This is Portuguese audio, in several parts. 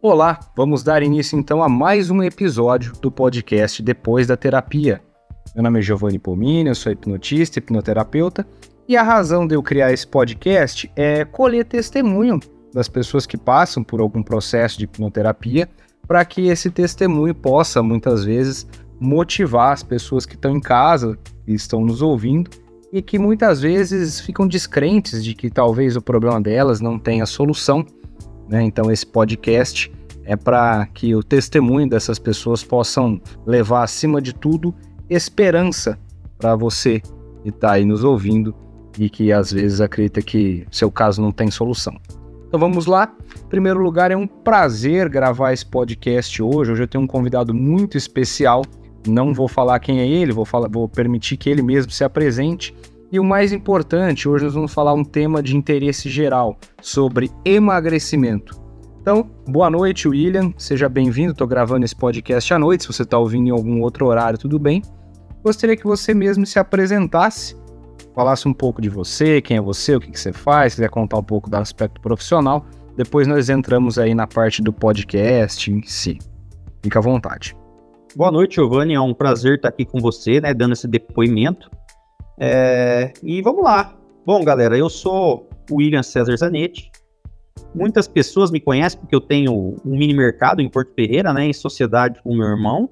Olá, vamos dar início então a mais um episódio do podcast Depois da Terapia. Meu nome é Giovanni Pomini, eu sou hipnotista, hipnoterapeuta, e a razão de eu criar esse podcast é colher testemunho das pessoas que passam por algum processo de hipnoterapia, para que esse testemunho possa, muitas vezes, motivar as pessoas que estão em casa, e estão nos ouvindo, e que muitas vezes ficam descrentes de que talvez o problema delas não tenha solução. Né? Então, esse podcast é para que o testemunho dessas pessoas possam levar, acima de tudo, esperança para você que está aí nos ouvindo e que às vezes acredita que seu caso não tem solução. Então vamos lá. Em primeiro lugar, é um prazer gravar esse podcast hoje. Hoje eu tenho um convidado muito especial. Não vou falar quem é ele, vou, falar, vou permitir que ele mesmo se apresente. E o mais importante, hoje nós vamos falar um tema de interesse geral sobre emagrecimento. Então, boa noite, William. Seja bem-vindo. Estou gravando esse podcast à noite. Se você está ouvindo em algum outro horário, tudo bem. Gostaria que você mesmo se apresentasse falasse um pouco de você, quem é você, o que, que você faz, quiser contar um pouco do aspecto profissional. Depois nós entramos aí na parte do podcast em si. Fica à vontade. Boa noite, Giovanni. É um prazer estar aqui com você, né, dando esse depoimento. É... E vamos lá. Bom, galera, eu sou William César Zanetti. Muitas pessoas me conhecem porque eu tenho um mini mercado em Porto Ferreira, né, em sociedade com meu irmão,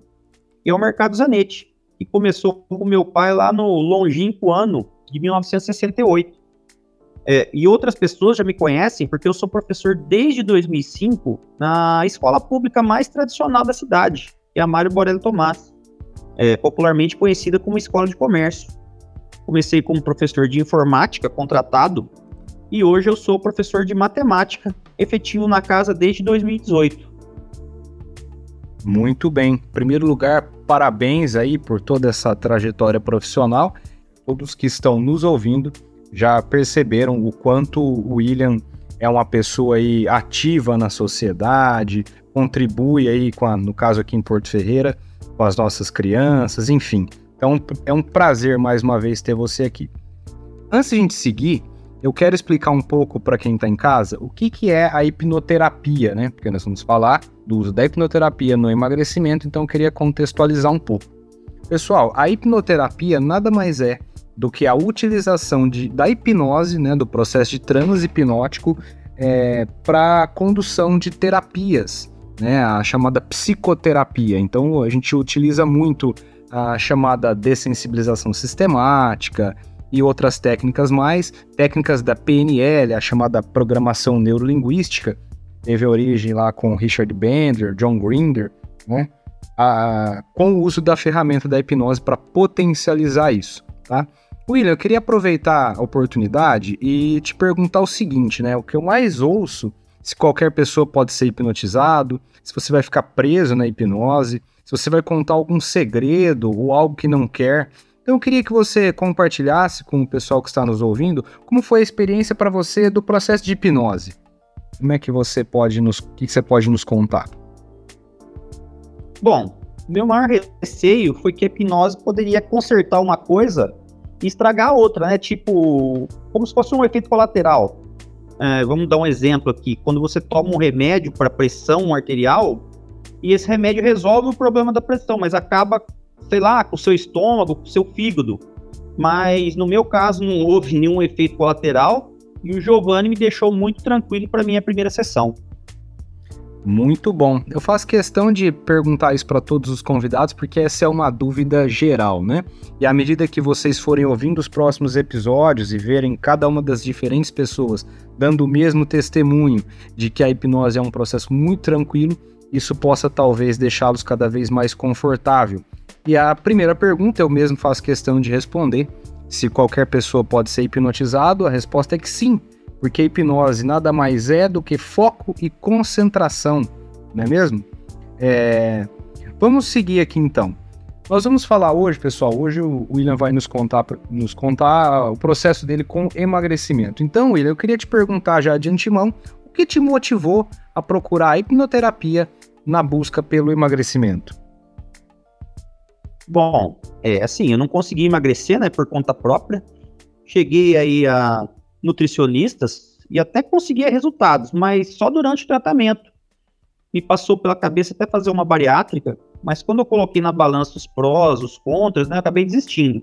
e é o Mercado Zanetti, que começou com meu pai lá no longínquo ano de 1968. É, e outras pessoas já me conhecem porque eu sou professor desde 2005 na escola pública mais tradicional da cidade, que é a Mário Borelli Tomás, é, popularmente conhecida como Escola de Comércio. Comecei como professor de informática contratado e hoje eu sou professor de matemática efetivo na casa desde 2018. Muito bem. Em primeiro lugar, parabéns aí por toda essa trajetória profissional todos que estão nos ouvindo já perceberam o quanto o William é uma pessoa aí ativa na sociedade, contribui aí com a, no caso aqui em Porto Ferreira, com as nossas crianças, enfim. Então é um prazer mais uma vez ter você aqui. Antes de a gente seguir, eu quero explicar um pouco para quem está em casa o que, que é a hipnoterapia, né? Porque nós vamos falar do uso da hipnoterapia no emagrecimento, então eu queria contextualizar um pouco. Pessoal, a hipnoterapia nada mais é do que a utilização de, da hipnose, né, do processo de transe hipnótico, é, para condução de terapias, né, a chamada psicoterapia. Então a gente utiliza muito a chamada dessensibilização sistemática e outras técnicas mais, técnicas da PNL, a chamada programação neurolinguística, teve origem lá com Richard Bender, John Grinder, né, a, com o uso da ferramenta da hipnose para potencializar isso, tá? William, eu queria aproveitar a oportunidade e te perguntar o seguinte, né? O que eu mais ouço, se qualquer pessoa pode ser hipnotizado, se você vai ficar preso na hipnose, se você vai contar algum segredo ou algo que não quer. Então eu queria que você compartilhasse com o pessoal que está nos ouvindo como foi a experiência para você do processo de hipnose. Como é que você pode nos, o que você pode nos contar? Bom, meu maior receio foi que a hipnose poderia consertar uma coisa e estragar a outra, né? Tipo, como se fosse um efeito colateral. É, vamos dar um exemplo aqui. Quando você toma um remédio para pressão arterial, e esse remédio resolve o problema da pressão, mas acaba, sei lá, com o seu estômago, com o seu fígado. Mas no meu caso não houve nenhum efeito colateral e o Giovanni me deixou muito tranquilo para minha primeira sessão. Muito bom. Eu faço questão de perguntar isso para todos os convidados porque essa é uma dúvida geral, né? E à medida que vocês forem ouvindo os próximos episódios e verem cada uma das diferentes pessoas dando o mesmo testemunho de que a hipnose é um processo muito tranquilo, isso possa talvez deixá-los cada vez mais confortável. E a primeira pergunta eu mesmo faço questão de responder. Se qualquer pessoa pode ser hipnotizado, a resposta é que sim porque a hipnose nada mais é do que foco e concentração, não é mesmo? É... Vamos seguir aqui então. Nós vamos falar hoje, pessoal. Hoje o William vai nos contar, nos contar o processo dele com emagrecimento. Então, William, eu queria te perguntar já de antemão o que te motivou a procurar a hipnoterapia na busca pelo emagrecimento. Bom, é assim, eu não consegui emagrecer, né, por conta própria. Cheguei aí a nutricionistas e até conseguia resultados, mas só durante o tratamento. me passou pela cabeça até fazer uma bariátrica, mas quando eu coloquei na balança os prós, os contras, né, eu acabei desistindo.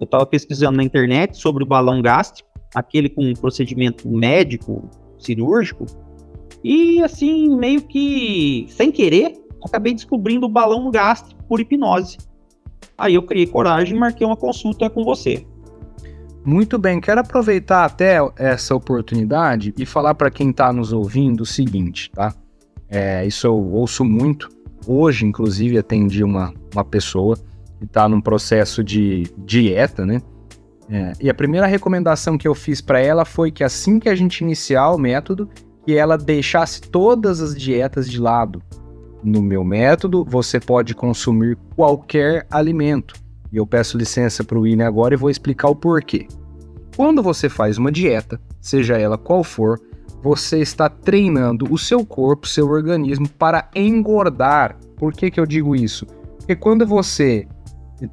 Eu estava pesquisando na internet sobre o balão gástrico, aquele com procedimento médico, cirúrgico, e assim, meio que sem querer, acabei descobrindo o balão gástrico por hipnose. Aí eu criei coragem e marquei uma consulta com você. Muito bem, quero aproveitar até essa oportunidade e falar para quem está nos ouvindo o seguinte, tá? É, isso eu ouço muito. Hoje, inclusive, atendi uma, uma pessoa que está num processo de dieta, né? É, e a primeira recomendação que eu fiz para ela foi que assim que a gente iniciar o método, que ela deixasse todas as dietas de lado. No meu método, você pode consumir qualquer alimento, e eu peço licença para o William agora e vou explicar o porquê. Quando você faz uma dieta, seja ela qual for, você está treinando o seu corpo, seu organismo para engordar. Por que, que eu digo isso? Porque quando você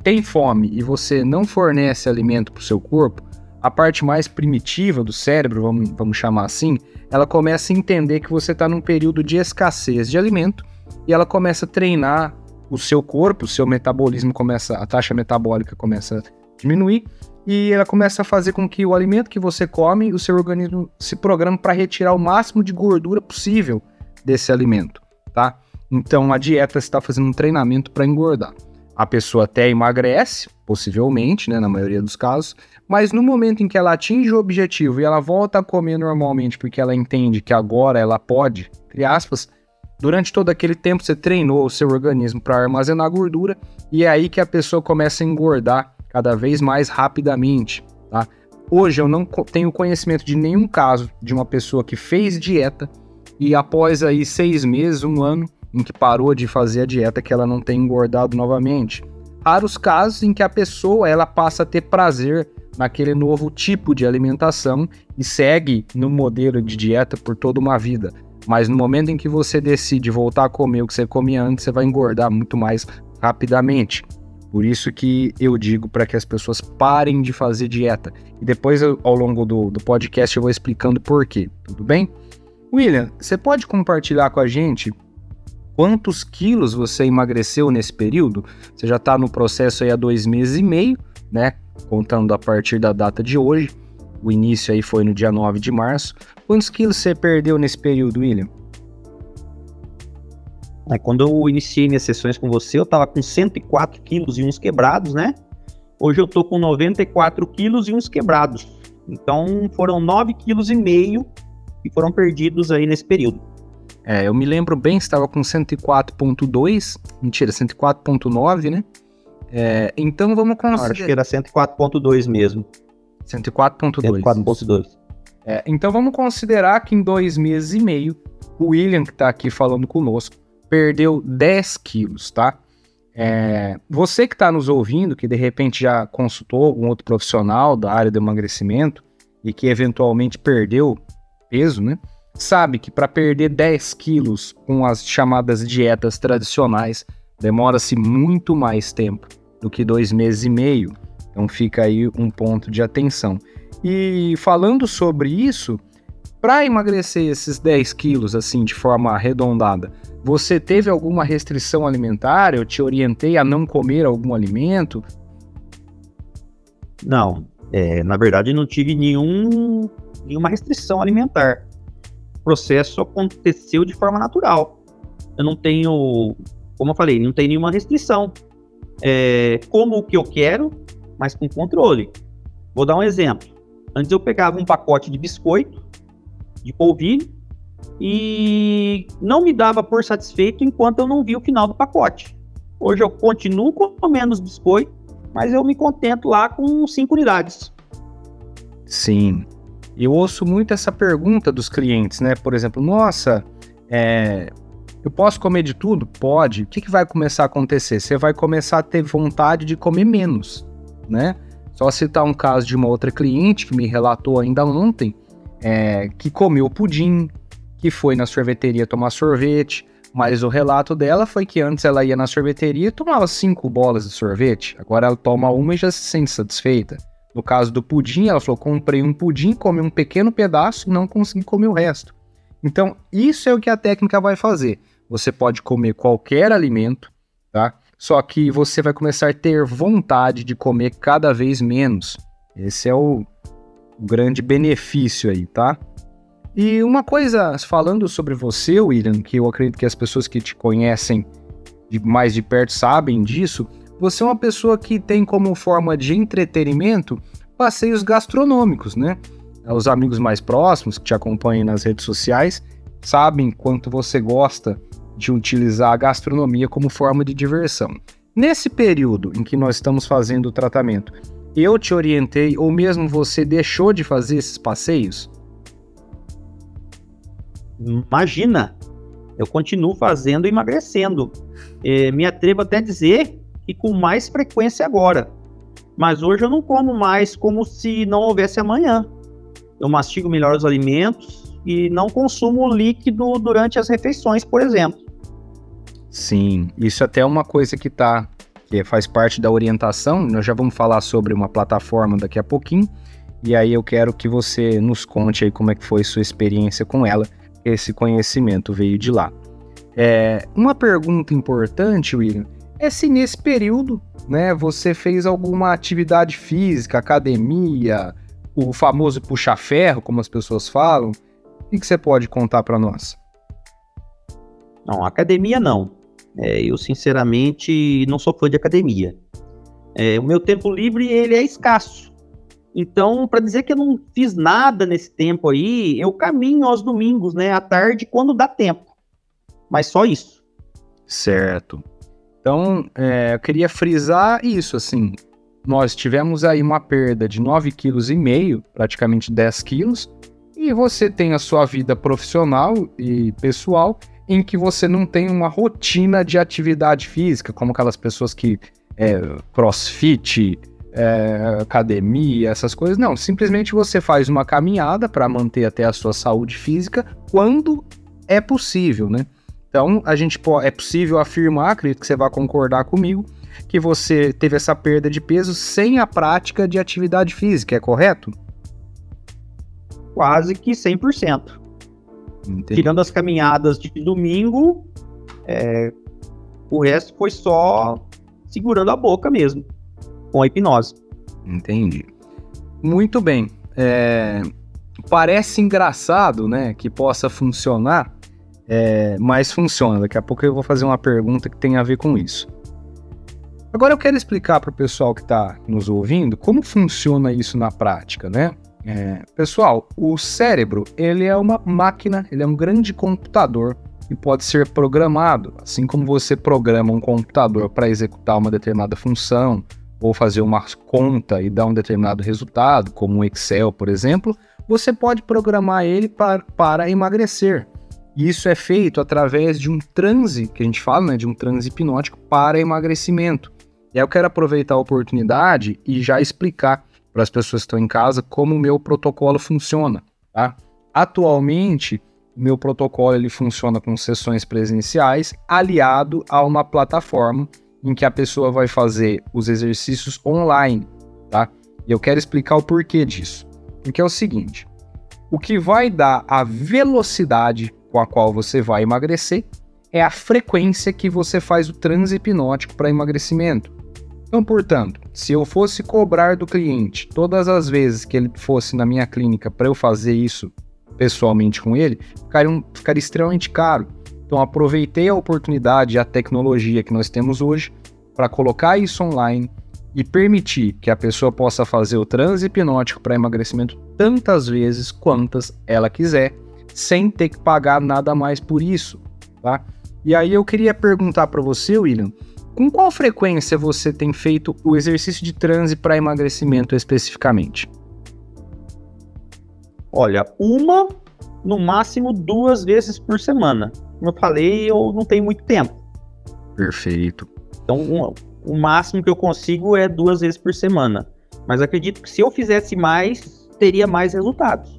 tem fome e você não fornece alimento para o seu corpo, a parte mais primitiva do cérebro, vamos, vamos chamar assim, ela começa a entender que você está num período de escassez de alimento e ela começa a treinar o seu corpo, o seu metabolismo começa, a taxa metabólica começa a diminuir e ela começa a fazer com que o alimento que você come, o seu organismo se programa para retirar o máximo de gordura possível desse alimento, tá? Então a dieta está fazendo um treinamento para engordar. A pessoa até emagrece, possivelmente, né, na maioria dos casos, mas no momento em que ela atinge o objetivo e ela volta a comer normalmente porque ela entende que agora ela pode, entre aspas, Durante todo aquele tempo você treinou o seu organismo para armazenar gordura e é aí que a pessoa começa a engordar cada vez mais rapidamente, tá? Hoje eu não tenho conhecimento de nenhum caso de uma pessoa que fez dieta e após aí seis meses, um ano, em que parou de fazer a dieta, que ela não tem engordado novamente. Raros casos em que a pessoa ela passa a ter prazer naquele novo tipo de alimentação e segue no modelo de dieta por toda uma vida. Mas no momento em que você decide voltar a comer o que você comia antes, você vai engordar muito mais rapidamente. Por isso que eu digo para que as pessoas parem de fazer dieta. E depois, ao longo do, do podcast, eu vou explicando por quê. Tudo bem? William, você pode compartilhar com a gente quantos quilos você emagreceu nesse período? Você já está no processo aí há dois meses e meio, né? Contando a partir da data de hoje. O início aí foi no dia 9 de março. Quantos quilos você perdeu nesse período, William? É, quando eu iniciei minhas sessões com você, eu estava com 104 quilos e uns quebrados, né? Hoje eu tô com 94 quilos e uns quebrados. Então foram 9 quilos e meio que foram perdidos aí nesse período. É, eu me lembro bem, estava com 104.2, mentira, 104.9, né? É, então vamos considerar... Acho que era 104.2 mesmo. 104.2. 104.2. É, então vamos considerar que em dois meses e meio, o William, que está aqui falando conosco, perdeu 10 quilos, tá? É, você que está nos ouvindo, que de repente já consultou algum outro profissional da área do emagrecimento e que eventualmente perdeu peso, né? Sabe que para perder 10 quilos com as chamadas dietas tradicionais demora-se muito mais tempo do que dois meses e meio. Então fica aí um ponto de atenção. E falando sobre isso, para emagrecer esses 10 quilos assim de forma arredondada, você teve alguma restrição alimentar? Eu te orientei a não comer algum alimento? Não, é, na verdade não tive nenhum, nenhuma restrição alimentar. O processo aconteceu de forma natural. Eu não tenho, como eu falei, não tenho nenhuma restrição. É, como o que eu quero, mas com controle. Vou dar um exemplo. Antes eu pegava um pacote de biscoito, de polvilho, e não me dava por satisfeito enquanto eu não vi o final do pacote. Hoje eu continuo comendo os biscoitos, mas eu me contento lá com cinco unidades. Sim. Eu ouço muito essa pergunta dos clientes, né? Por exemplo, nossa, é, eu posso comer de tudo? Pode. O que, que vai começar a acontecer? Você vai começar a ter vontade de comer menos né? Só citar um caso de uma outra cliente que me relatou ainda ontem, é, que comeu pudim, que foi na sorveteria tomar sorvete, mas o relato dela foi que antes ela ia na sorveteria e tomava cinco bolas de sorvete, agora ela toma uma e já se sente satisfeita. No caso do pudim, ela falou: comprei um pudim, comi um pequeno pedaço e não consegui comer o resto. Então, isso é o que a técnica vai fazer. você pode comer qualquer alimento, tá? Só que você vai começar a ter vontade de comer cada vez menos. Esse é o, grande benefício aí, tá? E uma coisa, falando sobre você, William, que eu acredito que as pessoas que te conhecem de mais de perto sabem disso, você é uma pessoa que tem como forma de entretenimento passeios gastronômicos, né? Os amigos mais próximos que te acompanham nas redes sociais sabem quanto você gosta de utilizar a gastronomia como forma de diversão. Nesse período em que nós estamos fazendo o tratamento, eu te orientei ou mesmo você deixou de fazer esses passeios? Imagina, eu continuo fazendo e emagrecendo. É, me atrevo até a dizer que com mais frequência agora. Mas hoje eu não como mais como se não houvesse amanhã. Eu mastigo melhor os alimentos e não consumo líquido durante as refeições, por exemplo. Sim, isso até é uma coisa que tá que faz parte da orientação. Nós já vamos falar sobre uma plataforma daqui a pouquinho. E aí eu quero que você nos conte aí como é que foi sua experiência com ela. Esse conhecimento veio de lá. É, uma pergunta importante, William, é se nesse período, né, você fez alguma atividade física, academia, o famoso puxa-ferro, como as pessoas falam. O que você pode contar para nós? Não, academia não. É, eu, sinceramente, não sou fã de academia. É, o meu tempo livre, ele é escasso. Então, para dizer que eu não fiz nada nesse tempo aí, eu caminho aos domingos, né, à tarde, quando dá tempo. Mas só isso. Certo. Então, é, eu queria frisar isso, assim, nós tivemos aí uma perda de 9,5 kg, praticamente 10 quilos, e você tem a sua vida profissional e pessoal em que você não tem uma rotina de atividade física, como aquelas pessoas que é, crossfit, é, academia, essas coisas. Não, simplesmente você faz uma caminhada para manter até a sua saúde física quando é possível, né? Então, a gente é possível afirmar, acredito que você vai concordar comigo, que você teve essa perda de peso sem a prática de atividade física, é correto? Quase que 100%. Entendi. Tirando as caminhadas de domingo, é, o resto foi só segurando a boca mesmo, com a hipnose. Entendi. Muito bem. É, parece engraçado, né, que possa funcionar, é, mas funciona. Daqui a pouco eu vou fazer uma pergunta que tem a ver com isso. Agora eu quero explicar para o pessoal que está nos ouvindo como funciona isso na prática, né? É, pessoal, o cérebro ele é uma máquina, ele é um grande computador e pode ser programado, assim como você programa um computador para executar uma determinada função ou fazer uma conta e dar um determinado resultado, como um Excel, por exemplo, você pode programar ele para, para emagrecer. E isso é feito através de um transe, que a gente fala, né, de um transe hipnótico para emagrecimento. E aí eu quero aproveitar a oportunidade e já explicar para as pessoas que estão em casa como o meu protocolo funciona. Tá? Atualmente, meu protocolo ele funciona com sessões presenciais aliado a uma plataforma em que a pessoa vai fazer os exercícios online, tá? E eu quero explicar o porquê disso. Porque é o seguinte: o que vai dar a velocidade com a qual você vai emagrecer é a frequência que você faz o transe hipnótico para emagrecimento. Então, portanto, se eu fosse cobrar do cliente todas as vezes que ele fosse na minha clínica para eu fazer isso pessoalmente com ele, ficaria, ficaria extremamente caro. Então, aproveitei a oportunidade e a tecnologia que nós temos hoje para colocar isso online e permitir que a pessoa possa fazer o transe hipnótico para emagrecimento tantas vezes quantas ela quiser, sem ter que pagar nada mais por isso, tá? E aí eu queria perguntar para você, William, com qual frequência você tem feito o exercício de transe para emagrecimento especificamente? Olha, uma, no máximo duas vezes por semana. Como eu falei, eu não tenho muito tempo. Perfeito. Então, um, o máximo que eu consigo é duas vezes por semana. Mas acredito que se eu fizesse mais, teria mais resultados.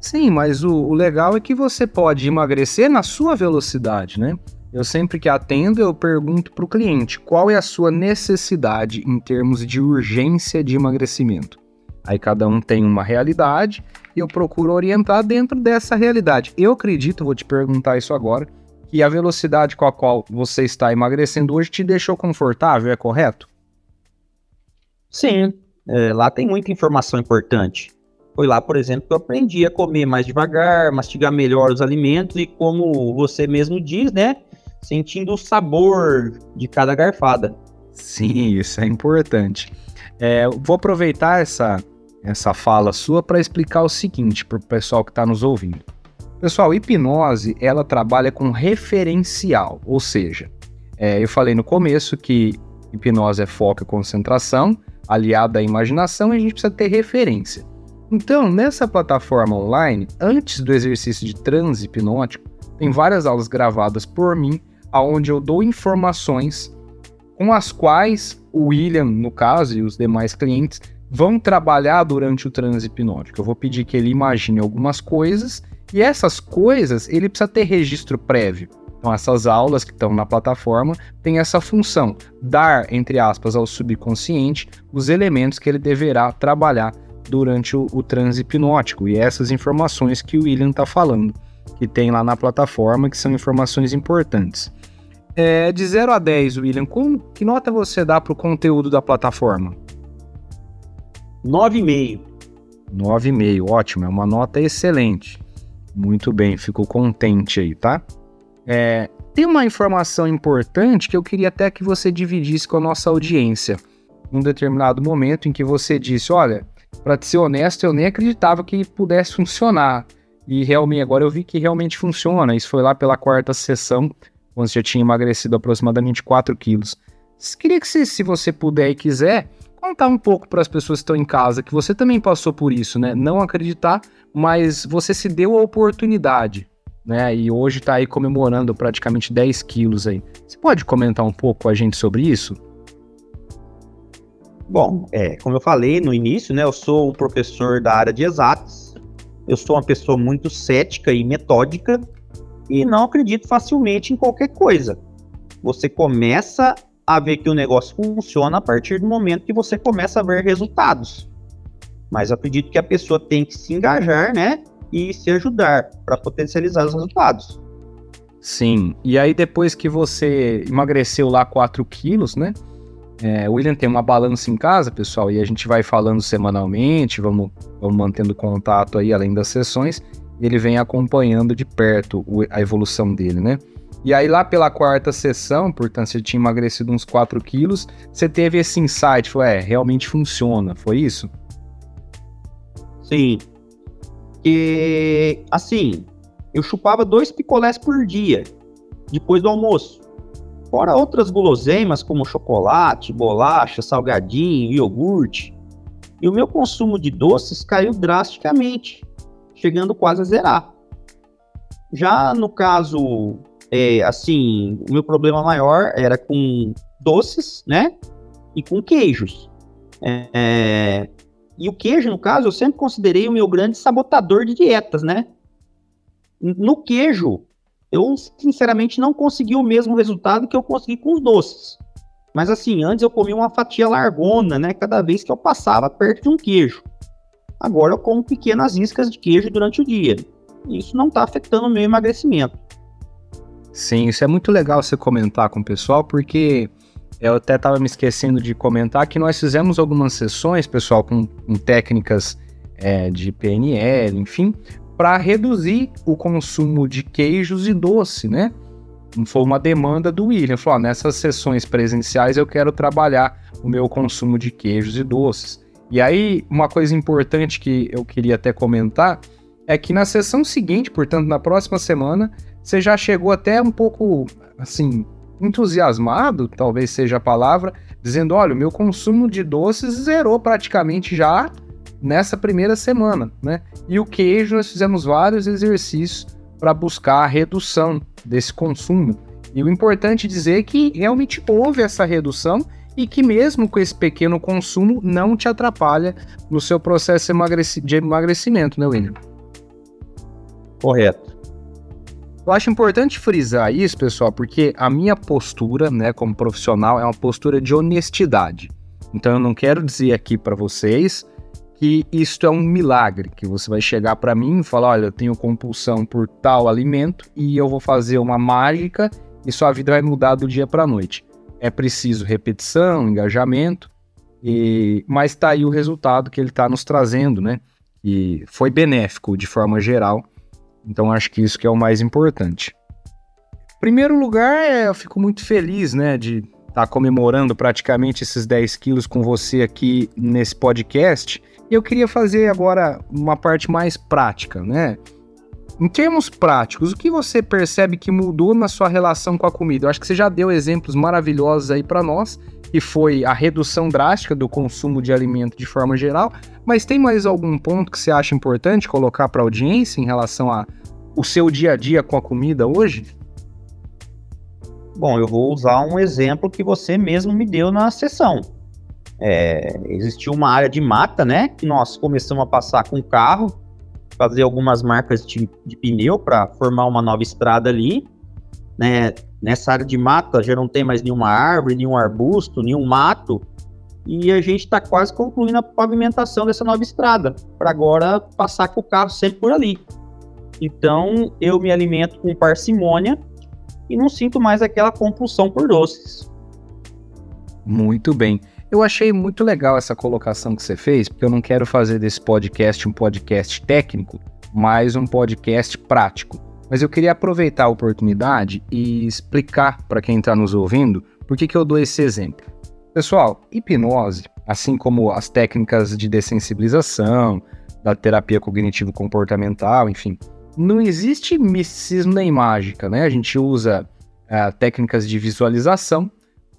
Sim, mas o, o legal é que você pode emagrecer na sua velocidade, né? Eu sempre que atendo, eu pergunto para o cliente qual é a sua necessidade em termos de urgência de emagrecimento. Aí cada um tem uma realidade e eu procuro orientar dentro dessa realidade. Eu acredito, vou te perguntar isso agora, que a velocidade com a qual você está emagrecendo hoje te deixou confortável, é correto? Sim, é, lá tem muita informação importante. Foi lá, por exemplo, que eu aprendi a comer mais devagar, mastigar melhor os alimentos e, como você mesmo diz, né? Sentindo o sabor de cada garfada. Sim, isso é importante. É, vou aproveitar essa, essa fala sua para explicar o seguinte para o pessoal que está nos ouvindo. Pessoal, hipnose ela trabalha com referencial, ou seja, é, eu falei no começo que hipnose é foco e concentração, aliada à imaginação, e a gente precisa ter referência. Então, nessa plataforma online, antes do exercício de transe hipnótico, tem várias aulas gravadas por mim, aonde eu dou informações com as quais o William, no caso, e os demais clientes vão trabalhar durante o transe hipnótico. Eu vou pedir que ele imagine algumas coisas e essas coisas ele precisa ter registro prévio. Então, essas aulas que estão na plataforma têm essa função, dar, entre aspas, ao subconsciente os elementos que ele deverá trabalhar durante o, o transe hipnótico e essas informações que o William está falando, que tem lá na plataforma, que são informações importantes. É, de 0 a 10, William, como, que nota você dá para o conteúdo da plataforma? 9,5. 9,5, ótimo, é uma nota excelente. Muito bem, fico contente aí, tá? É, tem uma informação importante que eu queria até que você dividisse com a nossa audiência. Num determinado momento em que você disse: Olha, para ser honesto, eu nem acreditava que pudesse funcionar. E realmente, agora eu vi que realmente funciona. Isso foi lá pela quarta sessão, você já tinha emagrecido aproximadamente 4 quilos. Queria que, se, se você puder e quiser, contar um pouco para as pessoas que estão em casa, que você também passou por isso, né? Não acreditar, mas você se deu a oportunidade, né? E hoje está aí comemorando praticamente 10 quilos aí. Você pode comentar um pouco com a gente sobre isso? Bom, é, como eu falei no início, né, eu sou um professor da área de exatas. Eu sou uma pessoa muito cética e metódica e não acredito facilmente em qualquer coisa. Você começa a ver que o negócio funciona a partir do momento que você começa a ver resultados. Mas acredito que a pessoa tem que se engajar, né, e se ajudar para potencializar os resultados. Sim. E aí depois que você emagreceu lá 4 quilos, né? É, o William tem uma balança em casa, pessoal, e a gente vai falando semanalmente, vamos, vamos mantendo contato aí além das sessões, ele vem acompanhando de perto a evolução dele, né? E aí lá pela quarta sessão, portanto, você tinha emagrecido uns 4 quilos, você teve esse insight, foi, é, realmente funciona, foi isso? Sim. E, assim, eu chupava dois picolés por dia, depois do almoço. Fora outras guloseimas como chocolate, bolacha, salgadinho, iogurte. E o meu consumo de doces caiu drasticamente, chegando quase a zerar. Já no caso, é, assim, o meu problema maior era com doces, né? E com queijos. É, é e o queijo, no caso, eu sempre considerei o meu grande sabotador de dietas, né? No queijo, eu sinceramente não consegui o mesmo resultado que eu consegui com os doces. Mas assim, antes eu comia uma fatia largona, né? Cada vez que eu passava perto de um queijo. Agora eu como pequenas iscas de queijo durante o dia. Isso não está afetando o meu emagrecimento. Sim, isso é muito legal você comentar com o pessoal, porque eu até estava me esquecendo de comentar que nós fizemos algumas sessões, pessoal, com, com técnicas é, de PNL, enfim, para reduzir o consumo de queijos e doce, né? Foi uma demanda do William. Falou: nessas sessões presenciais eu quero trabalhar o meu consumo de queijos e doces. E aí, uma coisa importante que eu queria até comentar é que na sessão seguinte, portanto, na próxima semana, você já chegou até um pouco, assim, entusiasmado, talvez seja a palavra, dizendo: olha, o meu consumo de doces zerou praticamente já nessa primeira semana, né? E o queijo, nós fizemos vários exercícios para buscar a redução desse consumo. E o importante dizer é que realmente houve essa redução e que mesmo com esse pequeno consumo não te atrapalha no seu processo de emagrecimento, né, William? Correto. Eu acho importante frisar isso, pessoal, porque a minha postura, né, como profissional, é uma postura de honestidade. Então eu não quero dizer aqui para vocês que isto é um milagre, que você vai chegar para mim e falar, olha, eu tenho compulsão por tal alimento e eu vou fazer uma mágica e sua vida vai mudar do dia para noite. É preciso repetição, engajamento, e mas está aí o resultado que ele está nos trazendo, né? E foi benéfico de forma geral. Então acho que isso que é o mais importante. Primeiro lugar, é, eu fico muito feliz, né, de estar tá comemorando praticamente esses 10 quilos com você aqui nesse podcast. E eu queria fazer agora uma parte mais prática, né? Em termos práticos, o que você percebe que mudou na sua relação com a comida? Eu acho que você já deu exemplos maravilhosos aí para nós, que foi a redução drástica do consumo de alimento de forma geral, mas tem mais algum ponto que você acha importante colocar para a audiência em relação a o seu dia a dia com a comida hoje? Bom, eu vou usar um exemplo que você mesmo me deu na sessão. É, uma área de mata, né? Que nós começamos a passar com carro, fazer algumas marcas de, de pneu para formar uma nova estrada ali. Né? Nessa área de mata já não tem mais nenhuma árvore, nenhum arbusto, nenhum mato. E a gente está quase concluindo a pavimentação dessa nova estrada, para agora passar com o carro sempre por ali. Então eu me alimento com parcimônia e não sinto mais aquela compulsão por doces. Muito bem. Eu achei muito legal essa colocação que você fez, porque eu não quero fazer desse podcast um podcast técnico, mas um podcast prático. Mas eu queria aproveitar a oportunidade e explicar para quem está nos ouvindo por que, que eu dou esse exemplo. Pessoal, hipnose, assim como as técnicas de dessensibilização, da terapia cognitivo-comportamental, enfim, não existe misticismo nem mágica, né? A gente usa uh, técnicas de visualização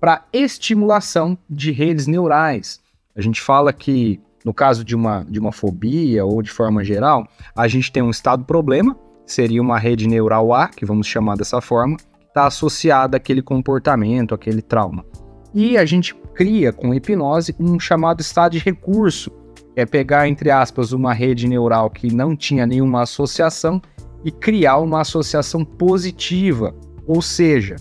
para estimulação de redes neurais. A gente fala que, no caso de uma, de uma fobia ou de forma geral, a gente tem um estado problema, seria uma rede neural A, que vamos chamar dessa forma, está associada àquele comportamento, àquele trauma. E a gente cria com hipnose um chamado estado de recurso, é pegar, entre aspas, uma rede neural que não tinha nenhuma associação e criar uma associação positiva. Ou seja,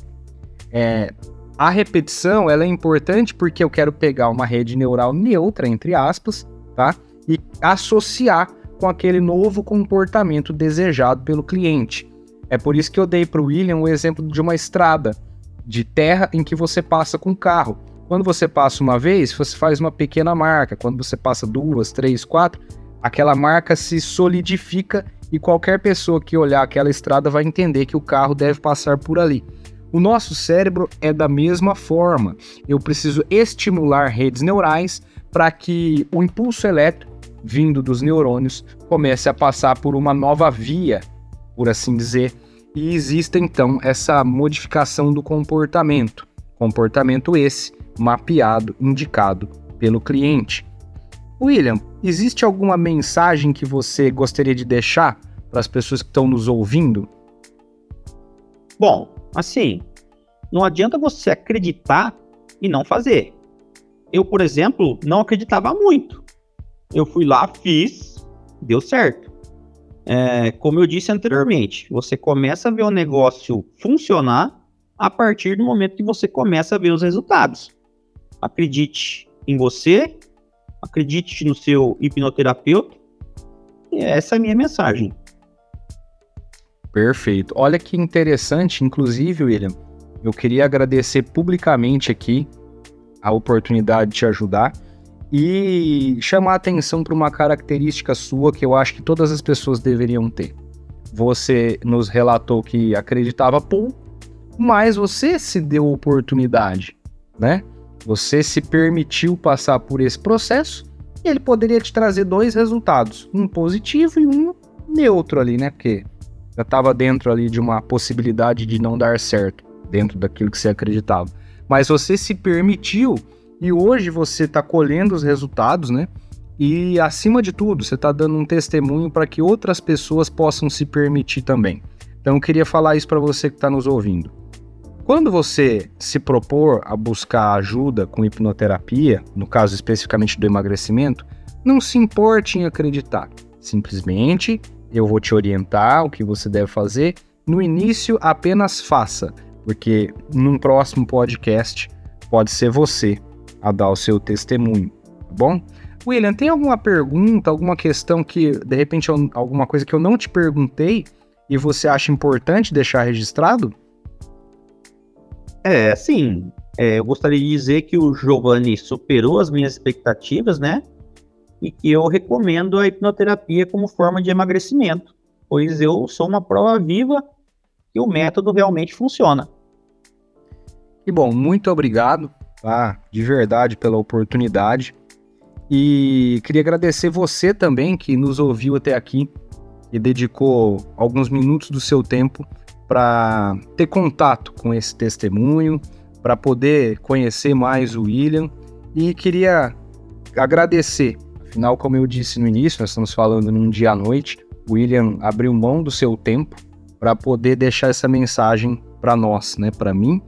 é, a repetição ela é importante porque eu quero pegar uma rede neural neutra, entre aspas, tá? E associar com aquele novo comportamento desejado pelo cliente. É por isso que eu dei para o William o exemplo de uma estrada de terra em que você passa com carro. Quando você passa uma vez, você faz uma pequena marca. Quando você passa duas, três, quatro, aquela marca se solidifica e qualquer pessoa que olhar aquela estrada vai entender que o carro deve passar por ali. O nosso cérebro é da mesma forma. Eu preciso estimular redes neurais para que o impulso elétrico vindo dos neurônios comece a passar por uma nova via, por assim dizer, e exista então essa modificação do comportamento. Comportamento esse mapeado, indicado pelo cliente. William, existe alguma mensagem que você gostaria de deixar para as pessoas que estão nos ouvindo? Bom, assim, não adianta você acreditar e não fazer. Eu, por exemplo, não acreditava muito. Eu fui lá, fiz, deu certo. É, como eu disse anteriormente, você começa a ver o negócio funcionar a partir do momento que você começa a ver os resultados. Acredite em você, acredite no seu hipnoterapeuta. E essa é a minha mensagem. Perfeito. Olha que interessante, inclusive, William. Eu queria agradecer publicamente aqui a oportunidade de te ajudar e chamar atenção para uma característica sua que eu acho que todas as pessoas deveriam ter. Você nos relatou que acreditava pouco, mas você se deu oportunidade, né? Você se permitiu passar por esse processo e ele poderia te trazer dois resultados, um positivo e um neutro ali, né? Porque já estava dentro ali de uma possibilidade de não dar certo, dentro daquilo que você acreditava. Mas você se permitiu e hoje você está colhendo os resultados, né? E acima de tudo, você está dando um testemunho para que outras pessoas possam se permitir também. Então eu queria falar isso para você que está nos ouvindo. Quando você se propor a buscar ajuda com hipnoterapia, no caso especificamente do emagrecimento, não se importe em acreditar. Simplesmente eu vou te orientar o que você deve fazer. No início, apenas faça, porque num próximo podcast pode ser você a dar o seu testemunho, tá bom? William, tem alguma pergunta, alguma questão que, de repente, alguma coisa que eu não te perguntei e você acha importante deixar registrado? É, sim. É, eu gostaria de dizer que o Giovanni superou as minhas expectativas, né? E que eu recomendo a hipnoterapia como forma de emagrecimento, pois eu sou uma prova viva que o método realmente funciona. E bom, muito obrigado, tá? De verdade pela oportunidade. E queria agradecer você também que nos ouviu até aqui e dedicou alguns minutos do seu tempo para ter contato com esse testemunho, para poder conhecer mais o William. E queria agradecer, afinal, como eu disse no início, nós estamos falando num dia à noite, William abriu mão do seu tempo para poder deixar essa mensagem para nós, né, para mim.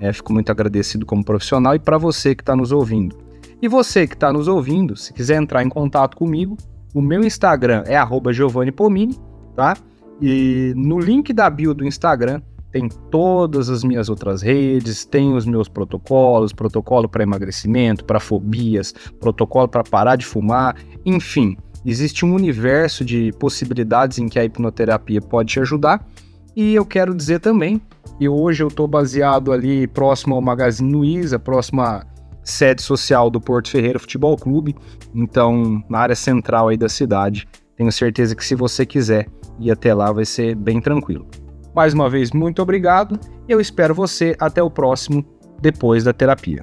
É, fico muito agradecido como profissional e para você que está nos ouvindo. E você que está nos ouvindo, se quiser entrar em contato comigo, o meu Instagram é @giovanni_pomini, tá? E no link da bio do Instagram tem todas as minhas outras redes, tem os meus protocolos, protocolo para emagrecimento, para fobias, protocolo para parar de fumar, enfim, existe um universo de possibilidades em que a hipnoterapia pode te ajudar. E eu quero dizer também que hoje eu estou baseado ali próximo ao Magazine Luiza, próximo à sede social do Porto Ferreira Futebol Clube, então na área central aí da cidade. Tenho certeza que se você quiser ir até lá vai ser bem tranquilo. Mais uma vez, muito obrigado. Eu espero você até o próximo depois da terapia.